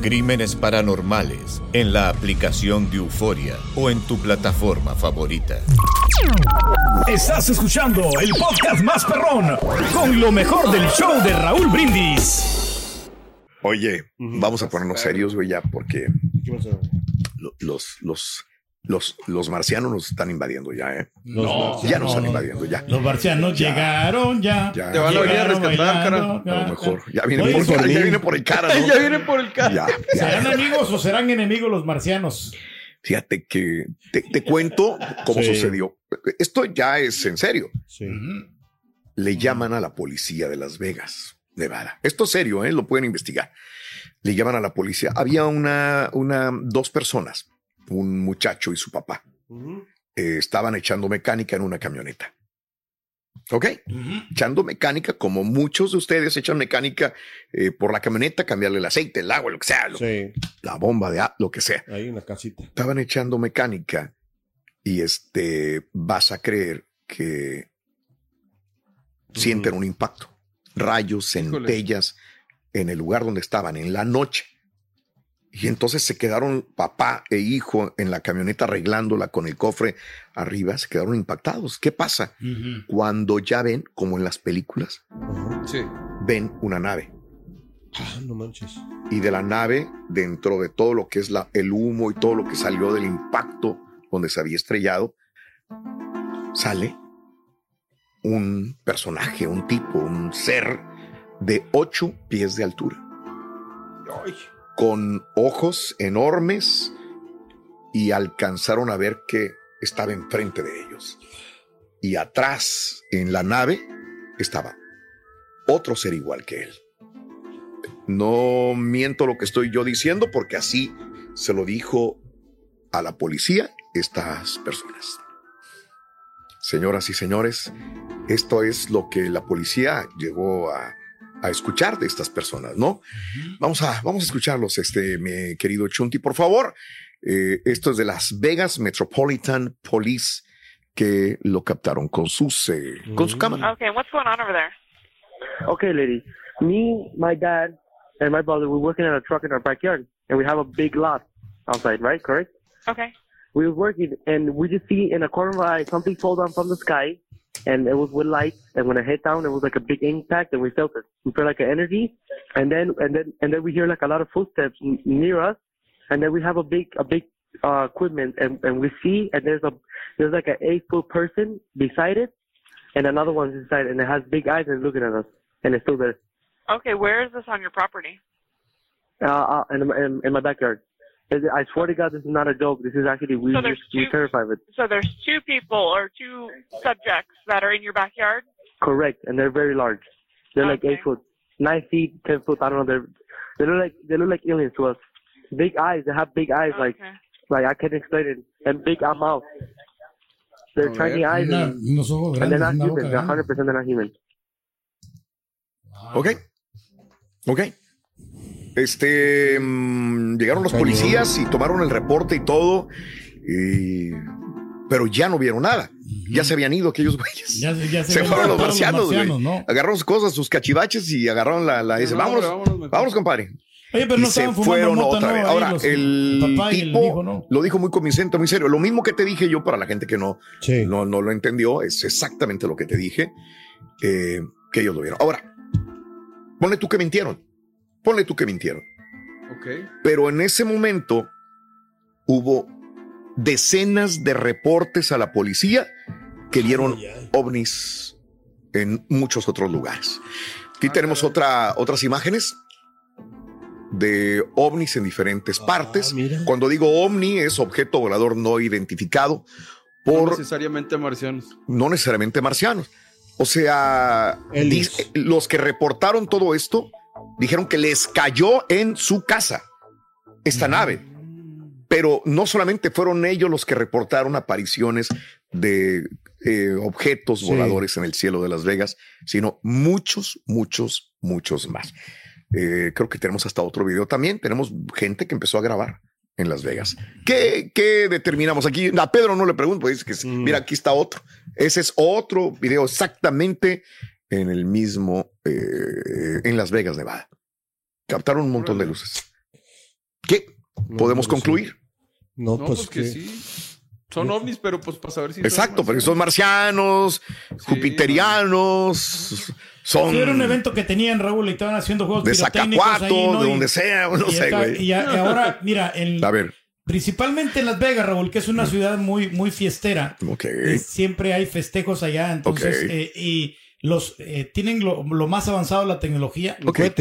Crímenes Paranormales en la aplicación de Euforia o en tu plataforma favorita. Estás escuchando el podcast más perrón con lo mejor del show de Raúl Brindis. Oye, vamos a ponernos serios, güey, ya, porque lo- los, los, los, los marcianos nos están invadiendo ya, ¿eh? No, ya nos están invadiendo, ya. Los marcianos llegaron ya. Ya. Te van a venir a rescatar, bailando, A lo mejor. Ya viene, Oye, por, por ya mí. viene por el cara, ¿no? ya viene por el ya. ¿Serán amigos o serán enemigos los marcianos? Fíjate que te, te cuento cómo Sí. sucedió. Esto ya es en serio. Sí. Le llaman a la policía de Las Vegas, Nevada. Esto es serio, ¿eh? Lo pueden investigar. Le llaman a la policía. Había una, una, dos personas, un muchacho y su papá. Eh, estaban echando mecánica en una camioneta. ¿Ok? Echando mecánica, como muchos de ustedes echan mecánica eh, por la camioneta, cambiarle el aceite, el agua, lo que sea, lo- Sí, la bomba de lo que sea. ahí en la casita. Estaban echando mecánica y este vas a creer que sienten un impacto. Rayos, centellas en el lugar donde estaban en la noche. Y entonces se quedaron papá e hijo en la camioneta arreglándola con el cofre arriba, se quedaron impactados. ¿Qué pasa? Cuando ya ven, como en las películas, Sí. ven una nave. Ah, no manches. y de la nave, dentro de todo lo que es la, el humo y todo lo que salió del impacto donde se había estrellado, sale un personaje, un tipo, un ser de ocho pies de altura, con ojos enormes y alcanzaron a ver que estaba enfrente de ellos. Y atrás, en la nave, estaba otro ser igual que él. No miento lo que estoy yo diciendo porque así se lo dijo a la policía estas personas. Señoras y señores, esto es lo que la policía llegó a, a escuchar de estas personas, ¿no? Vamos a, vamos a escucharlos, este, mi querido Chunti, por favor. Eh, esto es de Las Vegas Metropolitan Police que lo captaron con sus, eh, con su cámara. Okay, what's going on over there? Okay, lady. Me, my dad, and my brother, we're working on a truck in our backyard, and we have a big lot outside, right? Correct? Okay. We were working, and we just see in a corner of our eye something fall down from the sky, and it was with lights. And when it hit down, it was like a big impact, and we felt it. We felt like an energy, and then and then and then we hear like a lot of footsteps n- near us, and then we have a big a big uh, equipment, and and we see, and there's a there's like an eight foot person beside it, and another one's inside, and it has big eyes and looking at us, and it's still there. Okay, where is this on your property? uh, uh, in, in, in my backyard. I swear to God, this is not a joke. This is actually we So so there's we two- terrified of it. So there's two people or two subjects that are in your backyard. Correct, and they're very large. They're like eight foot, nine feet, ten foot. I don't know. They're they look like they look like aliens to us. Big eyes. They have big eyes. Like Okay. like I can't explain it. And big uh, mouth. They're tiny eyes. Una- and, unos ojos and they're grandes, not human. They're 100 percent they're not human. Ok. Ok. Este, mm, llegaron los policías y tomaron el reporte y todo, y- pero ya no vieron nada. Ya se habían ido aquellos güeyes. Ya, ya se, fueron los marcianos, güey. ¿no? Agarraron sus cosas, sus cachivaches y agarraron la, la ese. Vámonos, Vámonos, vámonos, vámonos, mejor. compadre. Oye, pero y no se fueron mota, otra ¿no? vez. Ahora, los- el, el papá el tipo hijo, ¿no? lo dijo muy convincente, muy serio. Lo mismo que te dije yo para la gente que no, no, no lo entendió, es exactamente lo que te dije, eh, que ellos lo vieron. Ahora, ponle tú que mintieron. Ponle tú que mintieron. Ok. Pero en ese momento hubo decenas de reportes a la policía que vieron ovnis en muchos otros lugares. Aquí tenemos otra, otras imágenes de ovnis en diferentes partes. Cuando digo ovni es objeto volador no identificado No por necesariamente marcianos. no necesariamente marcianos. O sea, di- los que reportaron todo esto dijeron que les cayó en su casa esta nave. Pero no solamente fueron ellos los que reportaron apariciones de eh, objetos Sí. voladores en el cielo de Las Vegas, sino muchos, muchos, muchos más. Eh, creo que tenemos hasta otro video también. Tenemos gente que empezó a grabar en Las Vegas. ¿Qué, qué determinamos aquí? A Pedro no le pregunto, dice que mira, aquí está otro. Ese es otro video exactamente en el mismo, eh, en Las Vegas, Nevada. Captaron un montón de luces. ¿Qué? ¿Podemos pues sí. concluir? No, No, pues, pues que que- sí. Son ovnis, pero pues para saber si. son Exacto, porque son marcianos, jupiterianos, son Sí, era un evento que tenían Raúl y estaban haciendo juegos de ahí, ¿no? de Y- donde sea, no y sé, güey. Y, a- y ahora, mira, en, A ver, principalmente en Las Vegas, Raúl, que es una ciudad muy, muy fiestera. ok. eh, siempre hay festejos allá, entonces, Ok. eh, y los eh, tienen lo, lo más avanzado de la tecnología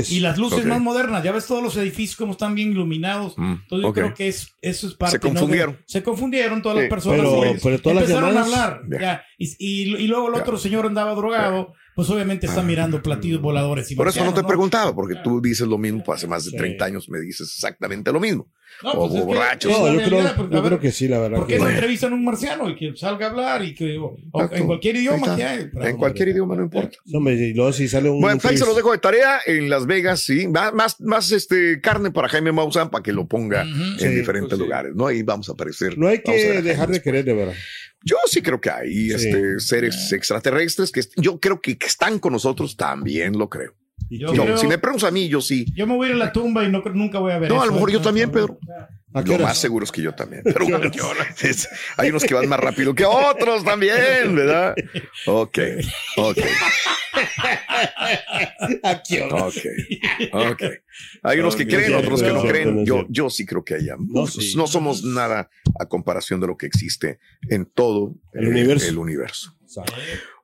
y las luces más modernas. Ya ves todos los edificios como están bien iluminados. Mm, Entonces yo creo que es, eso es parte. Se ¿no? de- confundieron. se confundieron todas Sí. las personas. Pero- güey. pero todas las Empezaron llamadas- a hablar. Ya. ya, y, y- y luego el otro señor andaba drogado. Pues obviamente está mirando platillos voladores. Y Por eso no te marcianos, preguntaba, porque tú dices lo mismo, pues, hace más de Sí. 30 años me dices exactamente lo mismo. No, o pues es que borrachos. es No, yo creo, realidad, porque, yo a ver, creo que sí, la verdad. ¿Por qué que- no entrevistan a un marciano y que salga a hablar y que o- en cualquier idioma está. que hay? En cualquier idioma, no importa. No, hombre, y luego si sale un. Bueno, pues ahí se los dejo de tarea en Las Vegas, sí. Más, más, más, este, carne para Jaime Maussan para que lo ponga en Sí, diferentes pues sí. lugares, ¿no? Ahí vamos a aparecer. No hay que dejar de querer, de verdad. Yo sí creo que hay Sí. este, seres extraterrestres que yo creo que están con nosotros, también lo creo. Yo, Yo, creo- si me preguntas a mí, yo sí. yo me voy a ir a la tumba y no, nunca voy a ver No, eso, a lo mejor yo también, Pedro. ¿A qué Lo más seguro es que yo también. Pero bueno, es- hay unos que van más rápido que otros también, ¿verdad? Ok, ok, ¿A qué ok, ok. Hay unos que creen, otros que no creen. Yo, yo sí creo que No, sí. no somos nada a comparación de lo que existe en todo El eh, universo. el universo.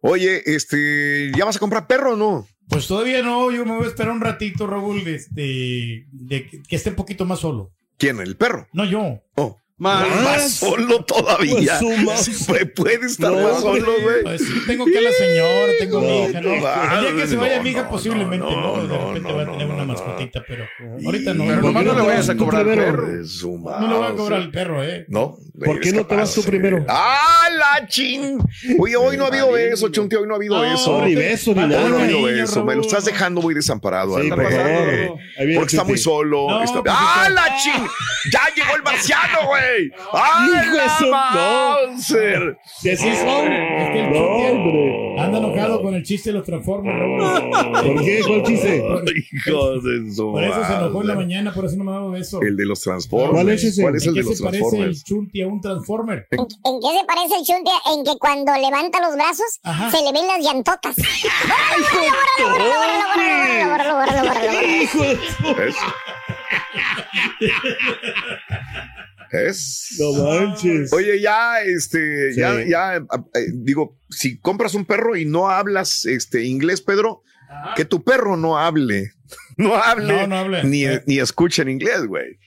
Oye, este, ¿ya vas a comprar perro o no? Pues todavía no, yo me voy a esperar un ratito, Raúl, este, de que, que esté un poquito más solo. ¿Quién? ¿El perro? No yo. Oh. Man, Más solo todavía. Pues más- Sí, puede, estar No, más solo, güey. Pues, tengo que a la señora, tengo a mi No, hija, ¿no? no, El día que se no, vaya mi hija, no, posiblemente, no, ¿no? De no, repente no, va a no, tener no, una no. mascotita, pero ahorita no. Pero ¿Por nomás no le vayas a cobrar primero? perro. No le voy a cobrar al perro, ¿eh? No. ¿Por qué no te vas tú primero? ¡Ah, chin! Oye, hoy no ha habido eso, Chunti, hoy no ha habido No, eso. No, ni beso, ni Falta Hoy no ha nada. habido eso. Me lo estás dejando muy desamparado, Sí, viene Porque está muy solo. No, está- pues, ¡Ah, sí, la chin! ¡Ya llegó el marciano, güey! ¡Ah, Hijo de la! Si así son. Es que el hombre. anda enojado con el chiste de los Transformers. ¿Por qué? ¿Cuál chiste? Hijo de su Por eso se enojó en la mañana, por eso no me ha dado beso. El de los Transformers. ¿Cuál es ese? ¿Cuál es el ¿En de qué los se parece el Transformers? Chunti a un Transformer? ¿En, en qué se parece el Chunti? En que cuando levanta los brazos Ajá. se le ven las llantotas. ¿Es? No manches. Oye, ya, este, Sí. ya, ya, eh, digo, si compras un perro y no hablas, este, inglés, Pedro, que tu perro no hable, no hable, No, no hable. ni, Eh. ni escuche en inglés, güey.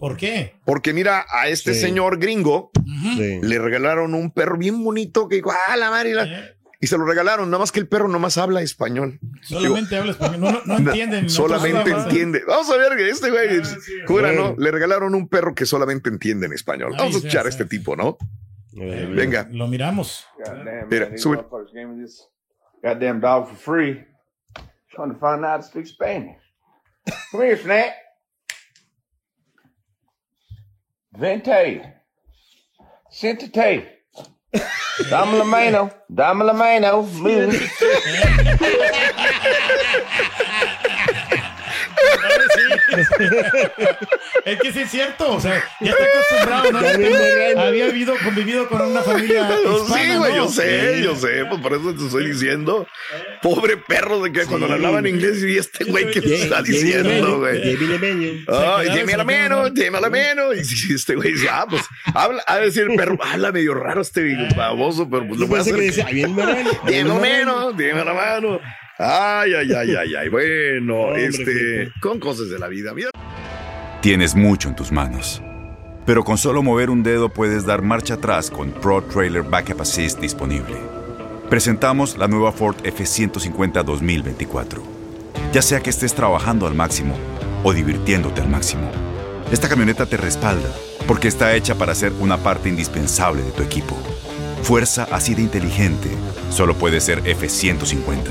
¿Por qué? Porque mira, a este Sí. señor gringo. Sí. le regalaron un perro bien bonito que dijo, ah, la madre, y la-". Eh, y se lo regalaron, nada más que el perro nomás habla español. Solamente habla español. No, no, solamente entiende. Vamos a ver que este güey, Ah, sí, jura. ¿no? Le regalaron un perro que solamente entiende en español. Vamos a escuchar a sí. este tipo, ¿no? Eh, Venga. Lo miramos. Mira, sube. Goddamn dog for free. Trying to find out how to speak Spanish. Come here, Snack. Vente. Sentate. Dom Lamano. Dom Es que sí es cierto, o sea, ya está acostumbrado, ¿no? Había vivido, convivido con una familia hispana, sí, güey, ¿no? yo sé, Sí. yo sé, pues por eso te estoy diciendo. Pobre perro de que cuando le hablaban inglés y este güey que te está diciendo, güey. Ay, dime la mano, dime la mano. Y este güey dice, ah, pues, habla, a decir el perro, habla medio raro este baboso, pero pues lo voy a hacer. que decía, "Ah, bien marrano, Dime bien la marrano". mano, dime la mano. Ay, ay, ay, ay, ay. Bueno, Hombre, este, con cosas de la vida. Mira. Tienes mucho en tus manos. Pero con solo mover un dedo puedes dar marcha atrás con Pro Trailer Backup Assist disponible. Presentamos la nueva Ford F150 2024. Ya sea que estés trabajando al máximo o divirtiéndote al máximo, esta camioneta te respalda porque está hecha para ser una parte indispensable de tu equipo. Fuerza así de inteligente solo puede ser F150.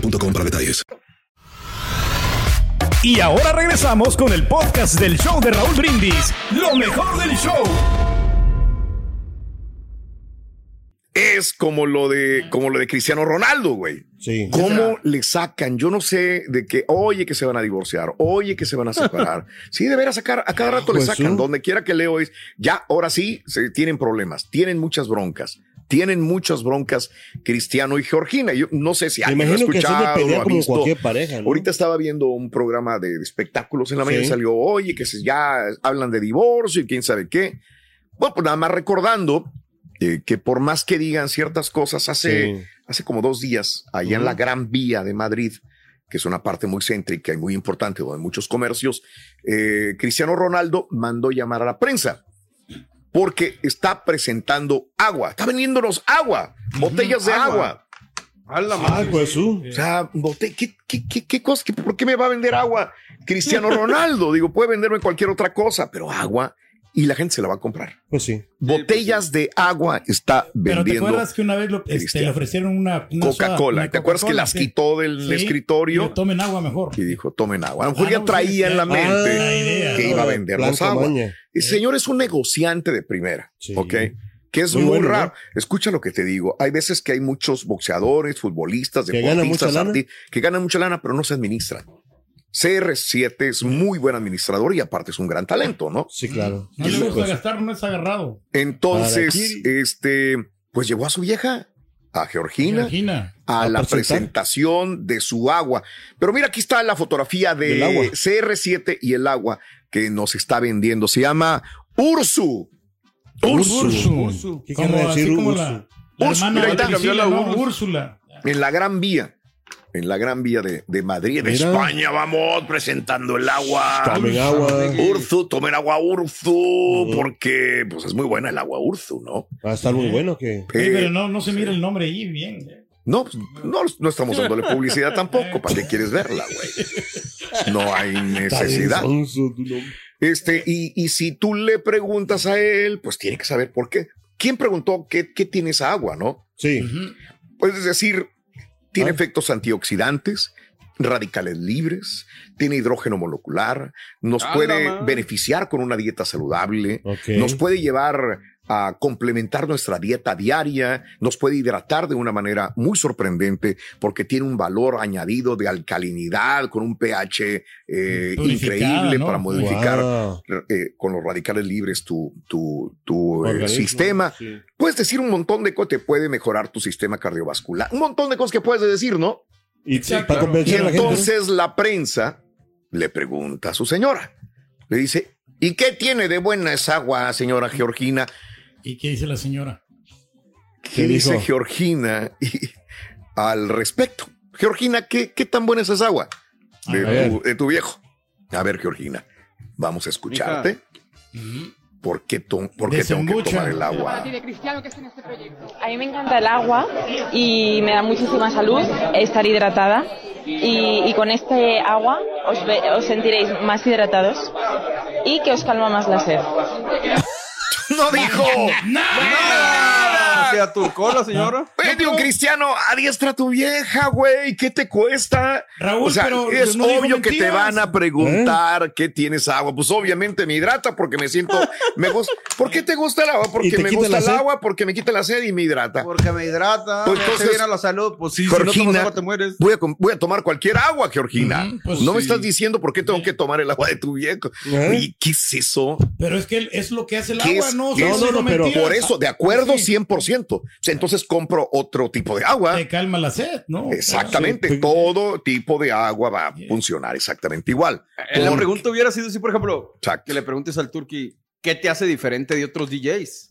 boostmobile.com para detalles. Y ahora regresamos con el podcast del show de Raúl Brindis. Lo mejor del show. Es como lo de, como lo de Cristiano Ronaldo, güey. Sí. ¿Cómo le sacan? Yo no sé de que, oye, que se van a divorciar, oye, que se van a separar. sí, de veras sacar, a cada rato le Pues, sacan. sí. Donde quiera que leo es, ya, ahora sí, se, tienen problemas, tienen muchas broncas. Tienen muchas broncas Cristiano y Georgina. Yo no sé si alguien lo ha que escuchado, pelea lo ha como visto. cualquier pareja, ¿no? Ahorita estaba viendo un programa de espectáculos en la mañana y salió, oye, que se- ya hablan de divorcio y quién sabe qué. Bueno, pues nada más recordando eh, que por más que digan ciertas cosas, hace, Sí. hace como dos días, allá en la. Gran Vía de Madrid, que es una parte muy céntrica y muy importante donde hay muchos comercios, eh, Cristiano Ronaldo mandó llamar a la prensa porque está presentando agua, está vendiéndonos agua, botellas de agua. Ah, pues tú. O sea, bote- ¿qué, qué, qué, qué cosa? ¿Qué- ¿Por qué me va a vender agua Cristiano Ronaldo? Digo, puede venderme cualquier otra cosa, pero agua y la gente se la va a comprar. Pues sí. Botellas de agua está Pero te vendiendo acuerdas que una vez lo- este, le ofrecieron una, Coca-Cola. ¿Te acuerdas que las sí. quitó del Sí, escritorio? y tomen agua mejor. Y dijo, tomen agua. A lo mejor Ah, ya no, traía sí, en la mente Ah, idea, que ¿no? iba a vendernos agua. maña. El señor es un negociante de primera, ¿ok? Que es Muy muy, bueno, ¿no? raro. Escucha lo que te digo. Hay veces que hay muchos boxeadores, futbolistas, Que ganan deportistas, mucha lana. que ganan mucha lana, pero no se administran. CR7 es muy buen administrador y aparte es un gran talento, ¿no? Sí, claro. No le gusta gastar, no es agarrado. Entonces, este, pues llevó a su vieja, a Georgina, Georgina. a, A la presentación de su agua. Pero mira, aquí está la fotografía Del agua. de CR7 y el agua que nos está vendiendo. Se llama Ursu. Ursu. Ursu. ¿Qué Como, quiere decir Ursu? la, la Ursu, hermana mira, ahí de está, cambió Priscila, la ¿no? Ursu. Úrsula. En la Gran Vía. En la Gran Vía de, de Madrid, de. España, vamos presentando el agua. Tomen agua. Urzu, tomen agua Urzu, porque pues es muy buena el agua Urzu, ¿no? Va a estar muy bueno que. Sí, pero no, no se mira el nombre ahí bien. No, pues, no, no estamos dándole publicidad tampoco. ¿Para qué quieres verla, güey? No hay necesidad. Este, y, y si tú le preguntas a él, pues tiene que saber por qué. ¿Quién preguntó qué, qué tiene esa agua, no? Sí. Puedes decir, tiene Ah. efectos antioxidantes, radicales libres, tiene hidrógeno molecular, nos ¡A la puede beneficiar con una dieta saludable, nos puede llevar a complementar nuestra dieta diaria, nos puede hidratar de una manera muy sorprendente porque tiene un valor añadido de alcalinidad con un pH eh, increíble ¿no? para modificar Wow. eh, con los radicales libres tu, tu, tu eh, sistema. sí. Puedes decir un montón de cosas, te puede mejorar tu sistema cardiovascular, un montón de cosas que puedes decir, ¿no? Y para Y convencer a la entonces la prensa le pregunta a su señora, le dice, ¿y qué tiene de buena esa agua, señora Georgina? ¿Y qué dice la señora? ¿Qué ¿Qué dice? Georgina y- al respecto? Georgina, ¿qué, ¿qué tan buena es esa agua A de tu, de tu viejo? A ver, Georgina, vamos a escucharte. ¿Por qué, to- por qué tengo que tomar el agua? este? A mí me encanta el agua y me da muchísima salud estar hidratada. Y, y con este agua os, ve- os sentiréis más hidratados y que os calma más la sed. ¡No dijo! O sea, turcó la señora. Güey, digo, Cristiano, adiestra a tu vieja, güey. ¿Qué te cuesta? Raúl, o sea, pero es no obvio que te van a preguntar qué tienes agua. Pues obviamente me hidrata porque me siento. Me gusta. ¿Por qué te gusta el agua? ¿Y Porque me gusta el agua, porque me quita la sed y me hidrata. Porque me hidrata. Pues me entonces, bien a la salud. Pues sí, si no Georgina, tomas agua te mueres. Voy a, com- voy a tomar cualquier agua, Georgina. pues no me estás diciendo por qué tengo que tomar el agua de tu viejo. ¿Y qué es eso? Pero es que es lo que hace el ¿Qué agua, es- no. no, no, no, por eso, de acuerdo, Sí. 100%. O sea, entonces compro otro tipo de agua. Te calma la sed, ¿no? Exactamente, todo tipo de agua va a funcionar exactamente igual. Eh, La Porque- pregunta hubiera sido si, por ejemplo, Exacto. que le preguntes al Turki, ¿qué te hace diferente de otros DJs?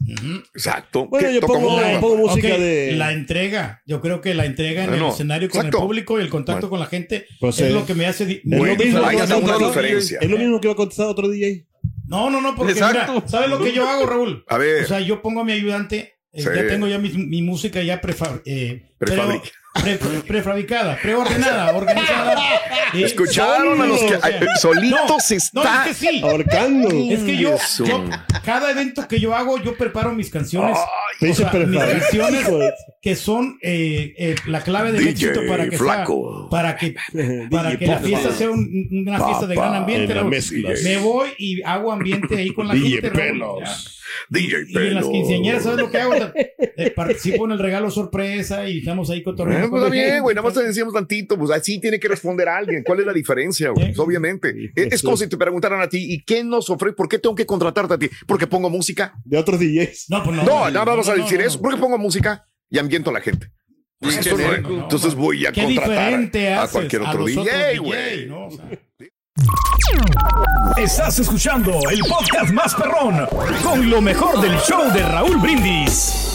Exacto. Bueno, ¿Qué yo pongo, música? pongo música Ok, de. La entrega, yo creo que la entrega en Bueno, el escenario con exacto. el público y el contacto Bueno. con la gente Pues, es eh, lo que me hace. di- Es lo Bueno, mismo diferencia. Es lo mismo que va a contestar otro DJ. No, no, no, porque Exacto. mira, ¿sabes lo que yo hago, Raúl? A ver. O sea, yo pongo a mi ayudante, eh, Sí. ya tengo ya mi, mi música ya prefa- eh, pre- pre- prefabricada, preordenada, organizada. Eh, Escucharon a los que solo, o sea, ay, solito no, se No, está es que sí. Ahorcando. Es que yo, cada evento que yo hago, yo preparo mis canciones. Te o sea, mis canciones que son eh, eh, la clave del DJ éxito para que Flaco. sea, para que para DJ que la fiesta sea un- una fiesta de gran ambiente. Me voy y hago ambiente ahí con la DJ gente. Raúl, Pelos. ya. DJ Y en las quinceañeras, ¿sabes lo que hago? Eh, participo en el regalo sorpresa y estamos ahí Eh, cotorreando. pues está bien, güey, nada más te decíamos tantito, pues así tiene que responder alguien. ¿Cuál es la diferencia, güey? Pues, obviamente. Es, es como si te preguntaran a ti, ¿y qué nos ofrece? ¿Por qué tengo que contratarte a ti? ¿Porque pongo música? De otros DJs. No, pues no. No, nada más no, vas a no, decir no, eso. no. ¿Por qué pongo música? Y ambiento a la gente. Pues eso no. Entonces voy a contratar diferente a cualquier a otro otros DJ, DJ, güey. ¿no? O sea, Estás escuchando el podcast más perrón con lo mejor del show de Raúl Brindis.